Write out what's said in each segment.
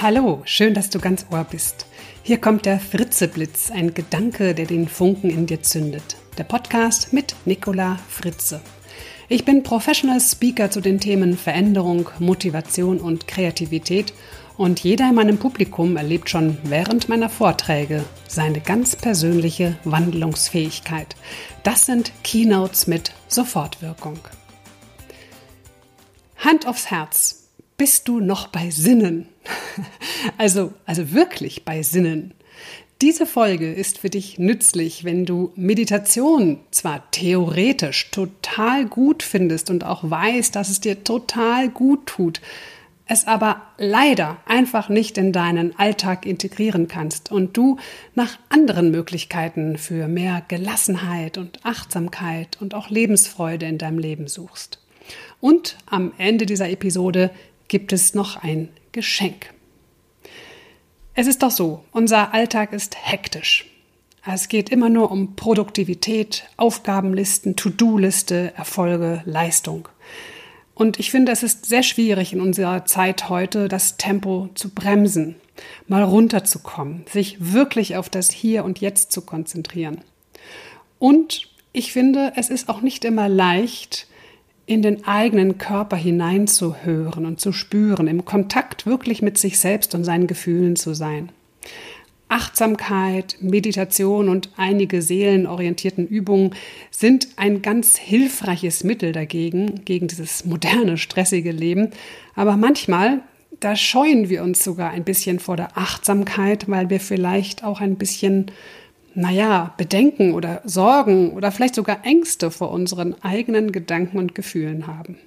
Hallo, schön, dass du ganz Ohr bist. Hier kommt der Fritzeblitz, ein Gedanke, der den Funken in dir zündet. Der Podcast mit Nicola Fritze. Ich bin Professional Speaker zu den Themen Veränderung, Motivation und Kreativität und jeder in meinem Publikum erlebt schon während meiner Vorträge seine ganz persönliche Wandlungsfähigkeit. Das sind Keynotes mit Sofortwirkung. Hand aufs Herz bist du noch bei Sinnen? Also, also wirklich bei Sinnen. Diese Folge ist für dich nützlich, wenn du Meditation zwar theoretisch total gut findest und auch weißt, dass es dir total gut tut, es aber leider einfach nicht in deinen Alltag integrieren kannst und du nach anderen Möglichkeiten für mehr Gelassenheit und Achtsamkeit und auch Lebensfreude in deinem Leben suchst. Und am Ende dieser Episode gibt es noch ein Geschenk. Es ist doch so, unser Alltag ist hektisch. Es geht immer nur um Produktivität, Aufgabenlisten, To-Do-Liste, Erfolge, Leistung. Und ich finde, es ist sehr schwierig in unserer Zeit heute, das Tempo zu bremsen, mal runterzukommen, sich wirklich auf das Hier und Jetzt zu konzentrieren. Und ich finde, es ist auch nicht immer leicht, in den eigenen Körper hineinzuhören und zu spüren, im Kontakt wirklich mit sich selbst und seinen Gefühlen zu sein. Achtsamkeit, Meditation und einige seelenorientierten Übungen sind ein ganz hilfreiches Mittel dagegen, gegen dieses moderne, stressige Leben. Aber manchmal, da scheuen wir uns sogar ein bisschen vor der Achtsamkeit, weil wir vielleicht auch ein bisschen naja, Bedenken oder Sorgen oder vielleicht sogar Ängste vor unseren eigenen Gedanken und Gefühlen haben.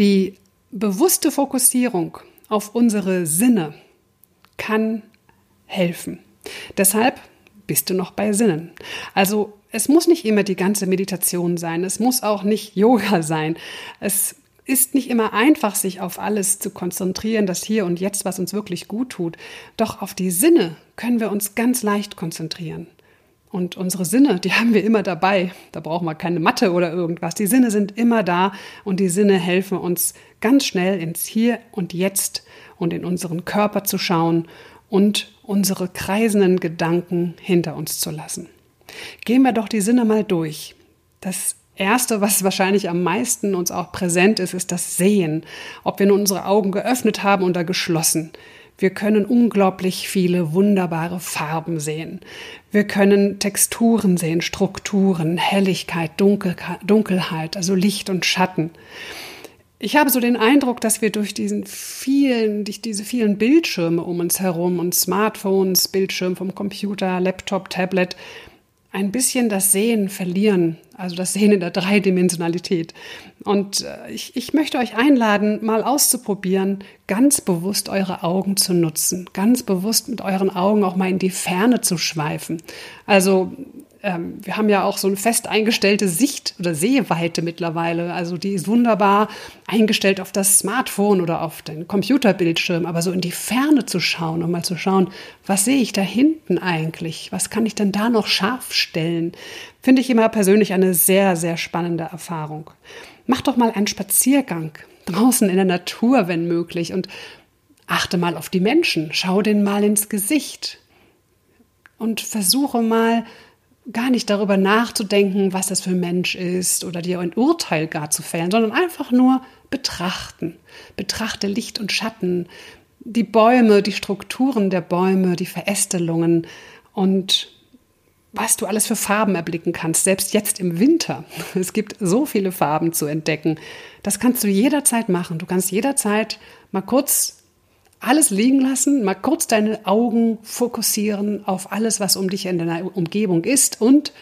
Die bewusste Fokussierung auf unsere Sinne kann helfen. Deshalb bist du noch bei Sinnen. Also es muss nicht immer die ganze Meditation sein, es muss auch nicht Yoga sein. Es ist nicht immer einfach, sich auf alles zu konzentrieren, das Hier und Jetzt, was uns wirklich gut tut. Doch auf die Sinne können wir uns ganz leicht konzentrieren. Und unsere Sinne, die haben wir immer dabei. Da brauchen wir keine Mathe oder irgendwas. Die Sinne sind immer da und die Sinne helfen uns ganz schnell ins Hier und Jetzt und in unseren Körper zu schauen und unsere kreisenden Gedanken hinter uns zu lassen. Gehen wir doch die Sinne mal durch. Das Erste, was wahrscheinlich am meisten uns auch präsent ist, ist das Sehen. Ob wir nun unsere Augen geöffnet haben oder geschlossen. Wir können unglaublich viele wunderbare Farben sehen. Wir können Texturen sehen, Strukturen, Helligkeit, Dunkelheit, also Licht und Schatten. Ich habe so den Eindruck, dass wir durch diesen vielen, durch diese vielen Bildschirme um uns herum und Smartphones, Bildschirm vom Computer, Laptop, Tablet, ein bisschen das Sehen verlieren, also das Sehen in der Dreidimensionalität. Und äh, ich, ich möchte euch einladen, mal auszuprobieren, ganz bewusst eure Augen zu nutzen, ganz bewusst mit euren Augen auch mal in die Ferne zu schweifen. Also ähm, wir haben ja auch so eine fest eingestellte Sicht oder Sehweite mittlerweile. Also die ist wunderbar eingestellt auf das Smartphone oder auf den Computerbildschirm, aber so in die Ferne zu schauen und mal zu schauen, was sehe ich da hinten eigentlich? Was kann ich denn da noch scharf stellen? Finde ich immer persönlich eine sehr, sehr spannende Erfahrung. Mach doch mal einen Spaziergang draußen in der Natur, wenn möglich, und achte mal auf die Menschen. Schau denen mal ins Gesicht und versuche mal gar nicht darüber nachzudenken, was das für ein Mensch ist oder dir ein Urteil gar zu fällen, sondern einfach nur betrachten. Betrachte Licht und Schatten, die Bäume, die Strukturen der Bäume, die Verästelungen und was du alles für Farben erblicken kannst, selbst jetzt im Winter. Es gibt so viele Farben zu entdecken. Das kannst du jederzeit machen. Du kannst jederzeit mal kurz alles liegen lassen, mal kurz deine Augen fokussieren auf alles, was um dich in deiner Umgebung ist und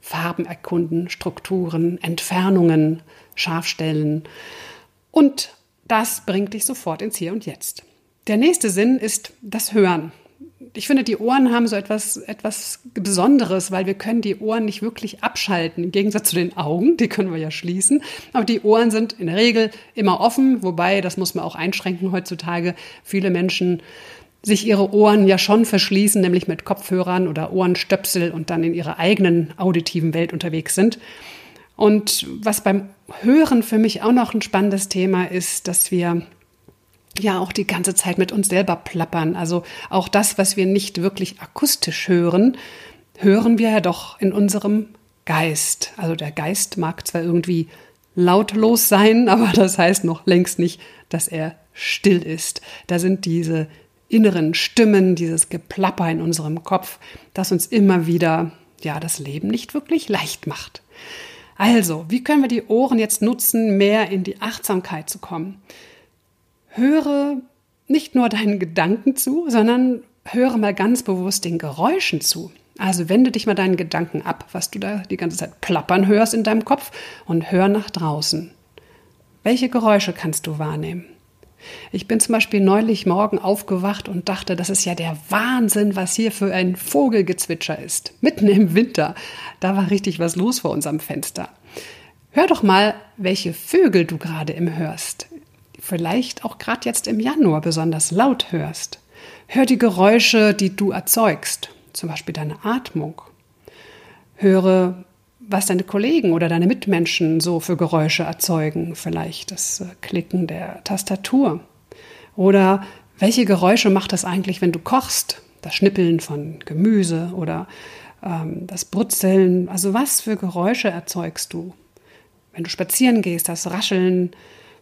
Farben erkunden, Strukturen, Entfernungen, Scharfstellen. Und das bringt dich sofort ins Hier und Jetzt. Der nächste Sinn ist das Hören ich finde, die Ohren haben so etwas, etwas Besonderes, weil wir können die Ohren nicht wirklich abschalten, im Gegensatz zu den Augen, die können wir ja schließen. Aber die Ohren sind in der Regel immer offen, wobei, das muss man auch einschränken heutzutage, viele Menschen sich ihre Ohren ja schon verschließen, nämlich mit Kopfhörern oder Ohrenstöpsel und dann in ihrer eigenen auditiven Welt unterwegs sind. Und was beim Hören für mich auch noch ein spannendes Thema ist, dass wir ja auch die ganze Zeit mit uns selber plappern. Also auch das, was wir nicht wirklich akustisch hören, hören wir ja doch in unserem Geist. Also der Geist mag zwar irgendwie lautlos sein, aber das heißt noch längst nicht, dass er still ist. Da sind diese inneren Stimmen, dieses Geplapper in unserem Kopf, das uns immer wieder ja das Leben nicht wirklich leicht macht. Also, wie können wir die Ohren jetzt nutzen, mehr in die Achtsamkeit zu kommen? Höre nicht nur deinen Gedanken zu, sondern höre mal ganz bewusst den Geräuschen zu. Also wende dich mal deinen Gedanken ab, was du da die ganze Zeit plappern hörst in deinem Kopf und hör nach draußen. Welche Geräusche kannst du wahrnehmen? Ich bin zum Beispiel neulich morgen aufgewacht und dachte, das ist ja der Wahnsinn, was hier für ein Vogelgezwitscher ist. Mitten im Winter. Da war richtig was los vor unserem Fenster. Hör doch mal, welche Vögel du gerade im hörst. Vielleicht auch gerade jetzt im Januar besonders laut hörst. Hör die Geräusche, die du erzeugst, zum Beispiel deine Atmung. Höre was deine Kollegen oder deine Mitmenschen so für Geräusche erzeugen. Vielleicht das äh, Klicken der Tastatur. Oder welche Geräusche macht es eigentlich, wenn du kochst? Das Schnippeln von Gemüse oder ähm, das Brutzeln. Also was für Geräusche erzeugst du? Wenn du spazieren gehst, das Rascheln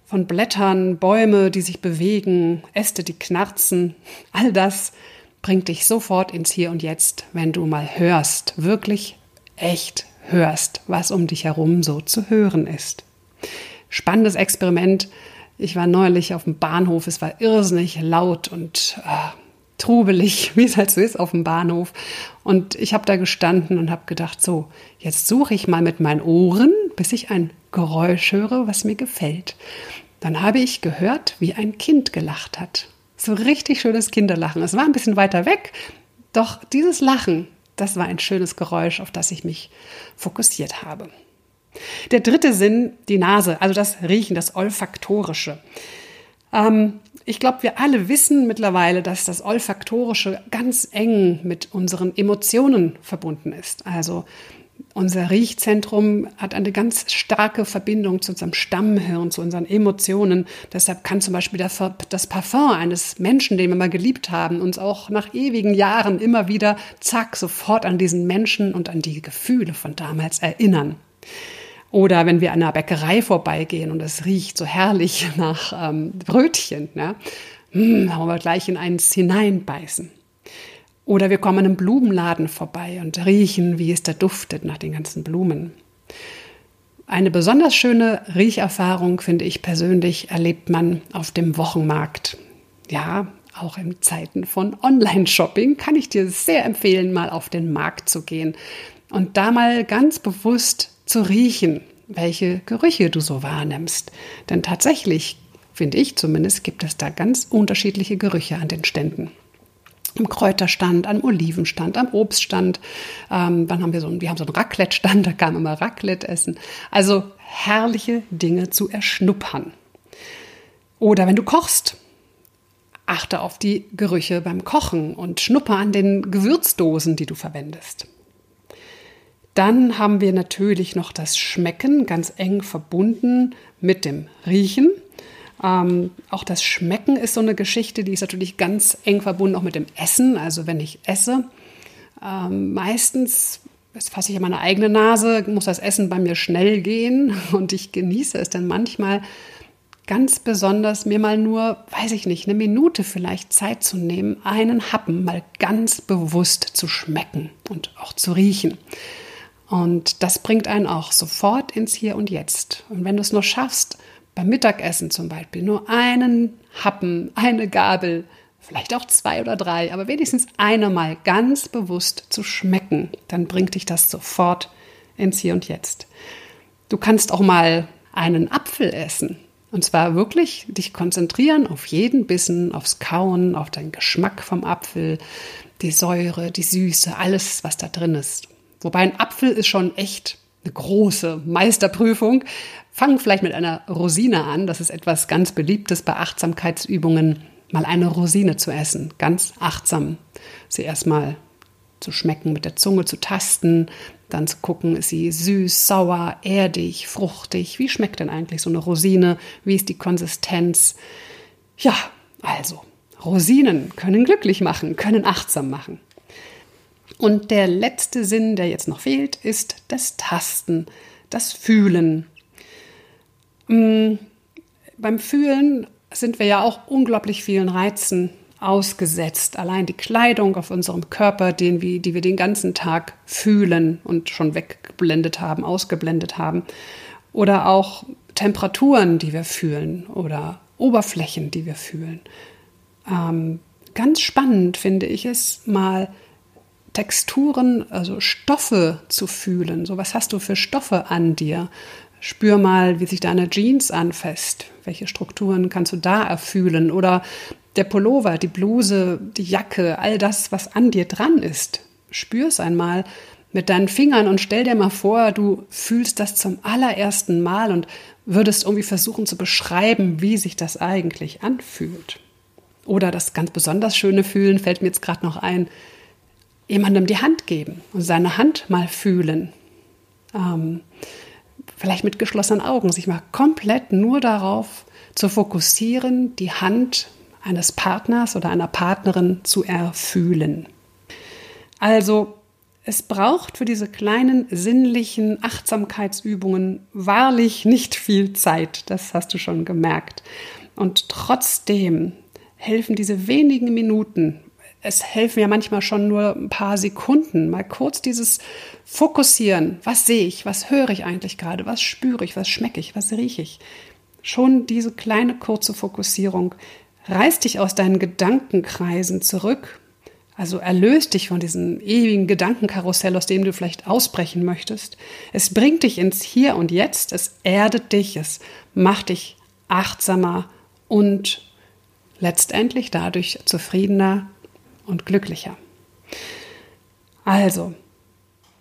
von Blättern, Bäume, die sich bewegen, Äste, die knarzen. All das bringt dich sofort ins Hier und Jetzt, wenn du mal hörst, wirklich echt hörst, was um dich herum so zu hören ist. Spannendes Experiment. Ich war neulich auf dem Bahnhof. Es war irrsinnig laut und äh, trubelig, wie es halt so ist auf dem Bahnhof. Und ich habe da gestanden und habe gedacht, so, jetzt suche ich mal mit meinen Ohren, bis ich ein Geräusch höre, was mir gefällt. Dann habe ich gehört, wie ein Kind gelacht hat. So richtig schönes Kinderlachen. Es war ein bisschen weiter weg, doch dieses Lachen, das war ein schönes Geräusch, auf das ich mich fokussiert habe. Der dritte Sinn, die Nase, also das Riechen, das Olfaktorische. Ähm, ich glaube, wir alle wissen mittlerweile, dass das Olfaktorische ganz eng mit unseren Emotionen verbunden ist. Also unser Riechzentrum hat eine ganz starke Verbindung zu unserem Stammhirn, zu unseren Emotionen. Deshalb kann zum Beispiel das Parfum eines Menschen, den wir mal geliebt haben, uns auch nach ewigen Jahren immer wieder, zack, sofort an diesen Menschen und an die Gefühle von damals erinnern. Oder wenn wir an einer Bäckerei vorbeigehen und es riecht so herrlich nach ähm, Brötchen, ne? hm, haben wir gleich in eins hineinbeißen. Oder wir kommen an einem Blumenladen vorbei und riechen, wie es da duftet nach den ganzen Blumen. Eine besonders schöne Riecherfahrung, finde ich persönlich, erlebt man auf dem Wochenmarkt. Ja, auch in Zeiten von Online-Shopping kann ich dir sehr empfehlen, mal auf den Markt zu gehen und da mal ganz bewusst zu riechen, welche Gerüche du so wahrnimmst. Denn tatsächlich, finde ich zumindest, gibt es da ganz unterschiedliche Gerüche an den Ständen am Kräuterstand, am Olivenstand, am Obststand. Ähm, dann haben wir so wir haben so einen Raclette-Stand, da kann man mal Raclette essen. Also herrliche Dinge zu erschnuppern. Oder wenn du kochst, achte auf die Gerüche beim Kochen und schnupper an den Gewürzdosen, die du verwendest. Dann haben wir natürlich noch das Schmecken, ganz eng verbunden mit dem Riechen. Ähm, auch das Schmecken ist so eine Geschichte, die ist natürlich ganz eng verbunden auch mit dem Essen. Also wenn ich esse, ähm, meistens, das fasse ich an meine eigene Nase, muss das Essen bei mir schnell gehen und ich genieße es dann manchmal ganz besonders, mir mal nur, weiß ich nicht, eine Minute vielleicht Zeit zu nehmen, einen Happen mal ganz bewusst zu schmecken und auch zu riechen. Und das bringt einen auch sofort ins Hier und Jetzt. Und wenn du es nur schaffst, beim Mittagessen zum Beispiel nur einen Happen, eine Gabel, vielleicht auch zwei oder drei, aber wenigstens eine mal ganz bewusst zu schmecken, dann bringt dich das sofort ins Hier und Jetzt. Du kannst auch mal einen Apfel essen. Und zwar wirklich dich konzentrieren auf jeden Bissen, aufs Kauen, auf den Geschmack vom Apfel, die Säure, die Süße, alles, was da drin ist. Wobei ein Apfel ist schon echt eine große Meisterprüfung. Fangen vielleicht mit einer Rosine an. Das ist etwas ganz Beliebtes bei Achtsamkeitsübungen, mal eine Rosine zu essen. Ganz achtsam. Sie erstmal zu schmecken, mit der Zunge zu tasten, dann zu gucken, ist sie süß, sauer, erdig, fruchtig? Wie schmeckt denn eigentlich so eine Rosine? Wie ist die Konsistenz? Ja, Also, Rosinen können glücklich machen, können achtsam machen. Und der letzte Sinn, der jetzt noch fehlt, ist das Tasten, das Fühlen. Mhm. Beim Fühlen sind wir ja auch unglaublich vielen Reizen ausgesetzt. Allein die Kleidung auf unserem Körper, den wir, die wir den ganzen Tag fühlen und schon weggeblendet haben, ausgeblendet haben. Oder auch Temperaturen, die wir fühlen oder Oberflächen, die wir fühlen. Ähm, ganz spannend finde ich es, mal Texturen, also Stoffe zu fühlen. So, was hast du für Stoffe an dir? Spür mal, wie sich deine Jeans anfasst. Welche Strukturen kannst du da erfühlen? Oder der Pullover, die Bluse, die Jacke, all das, was an dir dran ist. Spür es einmal mit deinen Fingern und stell dir mal vor, du fühlst das zum allerersten Mal und würdest irgendwie versuchen zu beschreiben, wie sich das eigentlich anfühlt. Oder das ganz besonders schöne Fühlen fällt mir jetzt gerade noch ein, jemandem die Hand geben und seine Hand mal fühlen. Ähm, vielleicht mit geschlossenen Augen, sich mal komplett nur darauf zu fokussieren, die Hand eines Partners oder einer Partnerin zu erfühlen. Also es braucht für diese kleinen sinnlichen Achtsamkeitsübungen wahrlich nicht viel Zeit, das hast du schon gemerkt. Und trotzdem helfen diese wenigen Minuten, es helfen ja manchmal schon nur ein paar Sekunden, mal kurz dieses Fokussieren, was sehe ich, was höre ich eigentlich gerade, was spüre ich, was schmecke ich, was rieche ich. Schon diese kleine kurze Fokussierung reiß dich aus deinen Gedankenkreisen zurück, also erlöst dich von diesem ewigen Gedankenkarussell, aus dem du vielleicht ausbrechen möchtest. Es bringt dich ins Hier und Jetzt, es erdet dich, es macht dich achtsamer und letztendlich dadurch zufriedener und glücklicher. Also,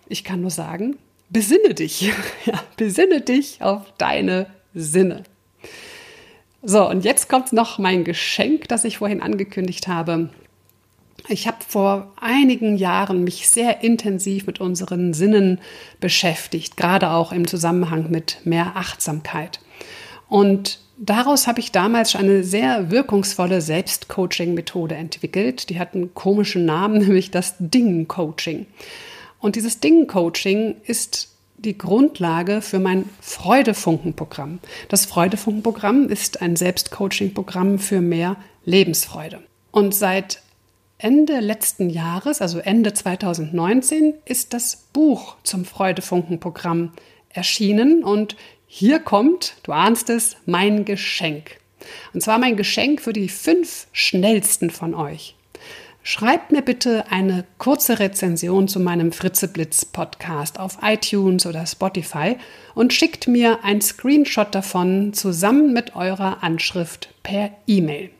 ich kann nur sagen, besinne dich, ja, besinne dich auf deine Sinne. So, und jetzt kommt noch mein Geschenk, das ich vorhin angekündigt habe. Ich habe vor einigen Jahren mich sehr intensiv mit unseren Sinnen beschäftigt, gerade auch im Zusammenhang mit mehr Achtsamkeit. Und daraus habe ich damals eine sehr wirkungsvolle Selbstcoaching-Methode entwickelt. Die hat einen komischen Namen, nämlich das Ding-Coaching. Und dieses Ding-Coaching ist die Grundlage für mein Freudefunken-Programm. Das Freudefunken-Programm ist ein Selbstcoaching-Programm für mehr Lebensfreude. Und seit Ende letzten Jahres, also Ende 2019, ist das Buch zum Freudefunken-Programm erschienen und hier kommt, du ahnst es, mein Geschenk. Und zwar mein Geschenk für die fünf schnellsten von euch. Schreibt mir bitte eine kurze Rezension zu meinem Fritzeblitz Podcast auf iTunes oder Spotify und schickt mir ein Screenshot davon zusammen mit eurer Anschrift per E-Mail.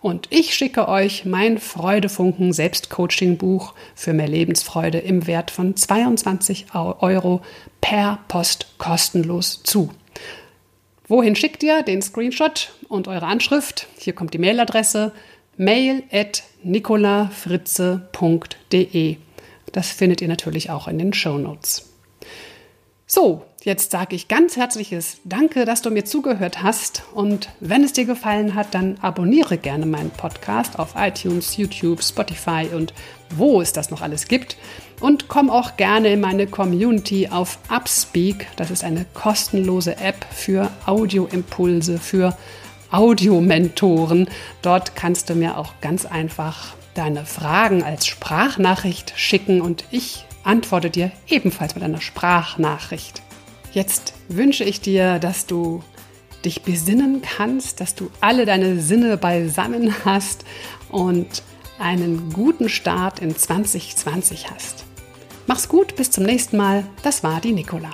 Und ich schicke euch mein Freudefunken Selbstcoaching Buch für mehr Lebensfreude im Wert von 22 Euro per Post kostenlos zu. Wohin schickt ihr den Screenshot und eure Anschrift? Hier kommt die Mailadresse mail at nicolafritze.de. Das findet ihr natürlich auch in den Show Notes. So, jetzt sage ich ganz herzliches Danke, dass du mir zugehört hast. Und wenn es dir gefallen hat, dann abonniere gerne meinen Podcast auf iTunes, YouTube, Spotify und wo es das noch alles gibt. Und komm auch gerne in meine Community auf Upspeak. Das ist eine kostenlose App für Audioimpulse, für Audiomentoren. Dort kannst du mir auch ganz einfach deine Fragen als Sprachnachricht schicken und ich antworte dir ebenfalls mit einer Sprachnachricht. Jetzt wünsche ich dir, dass du dich besinnen kannst, dass du alle deine Sinne beisammen hast und einen guten Start in 2020 hast. Mach's gut, bis zum nächsten Mal. Das war die Nicola.